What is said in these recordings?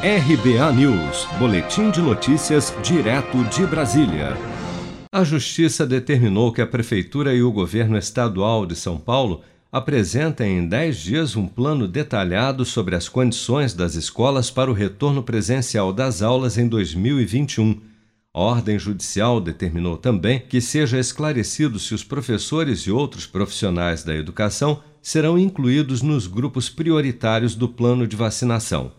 RBA News, Boletim de Notícias, direto de Brasília. A Justiça determinou que a Prefeitura e o Governo Estadual de São Paulo apresentem em 10 dias um plano detalhado sobre as condições das escolas para o retorno presencial das aulas em 2021. A ordem judicial determinou também que seja esclarecido se os professores e outros profissionais da educação serão incluídos nos grupos prioritários do plano de vacinação.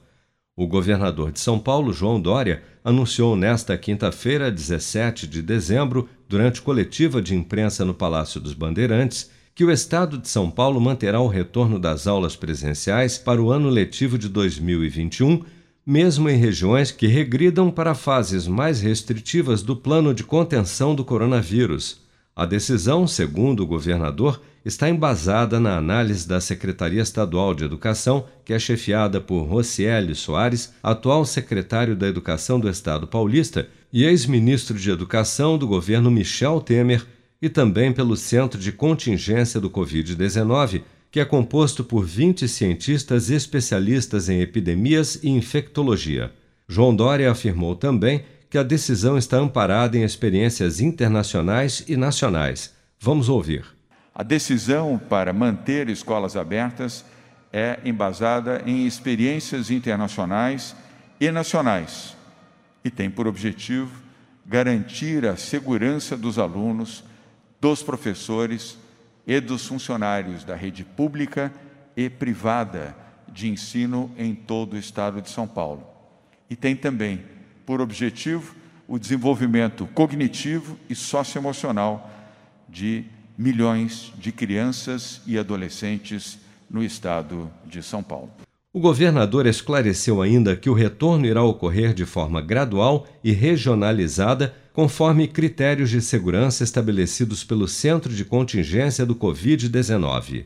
O governador de São Paulo, João Dória, anunciou nesta quinta-feira, 17 de dezembro, durante coletiva de imprensa no Palácio dos Bandeirantes, que o Estado de São Paulo manterá o retorno das aulas presenciais para o ano letivo de 2021, mesmo em regiões que regridam para fases mais restritivas do plano de contenção do coronavírus. A decisão, segundo o governador, está embasada na análise da Secretaria Estadual de Educação, que é chefiada por Rocieli Soares, atual secretário da Educação do Estado paulista e ex-ministro de Educação do governo Michel Temer, e também pelo Centro de Contingência do Covid-19, que é composto por 20 cientistas especialistas em epidemias e infectologia. João Dória afirmou também que a decisão está amparada em experiências internacionais e nacionais. Vamos ouvir. A decisão para manter escolas abertas é embasada em experiências internacionais e nacionais e tem por objetivo garantir a segurança dos alunos, dos professores e dos funcionários da rede pública e privada de ensino em todo o estado de São Paulo. E tem também por objetivo o desenvolvimento cognitivo e socioemocional de milhões de crianças e adolescentes no estado de São Paulo. O governador esclareceu ainda que o retorno irá ocorrer de forma gradual e regionalizada, conforme critérios de segurança estabelecidos pelo Centro de Contingência do Covid-19.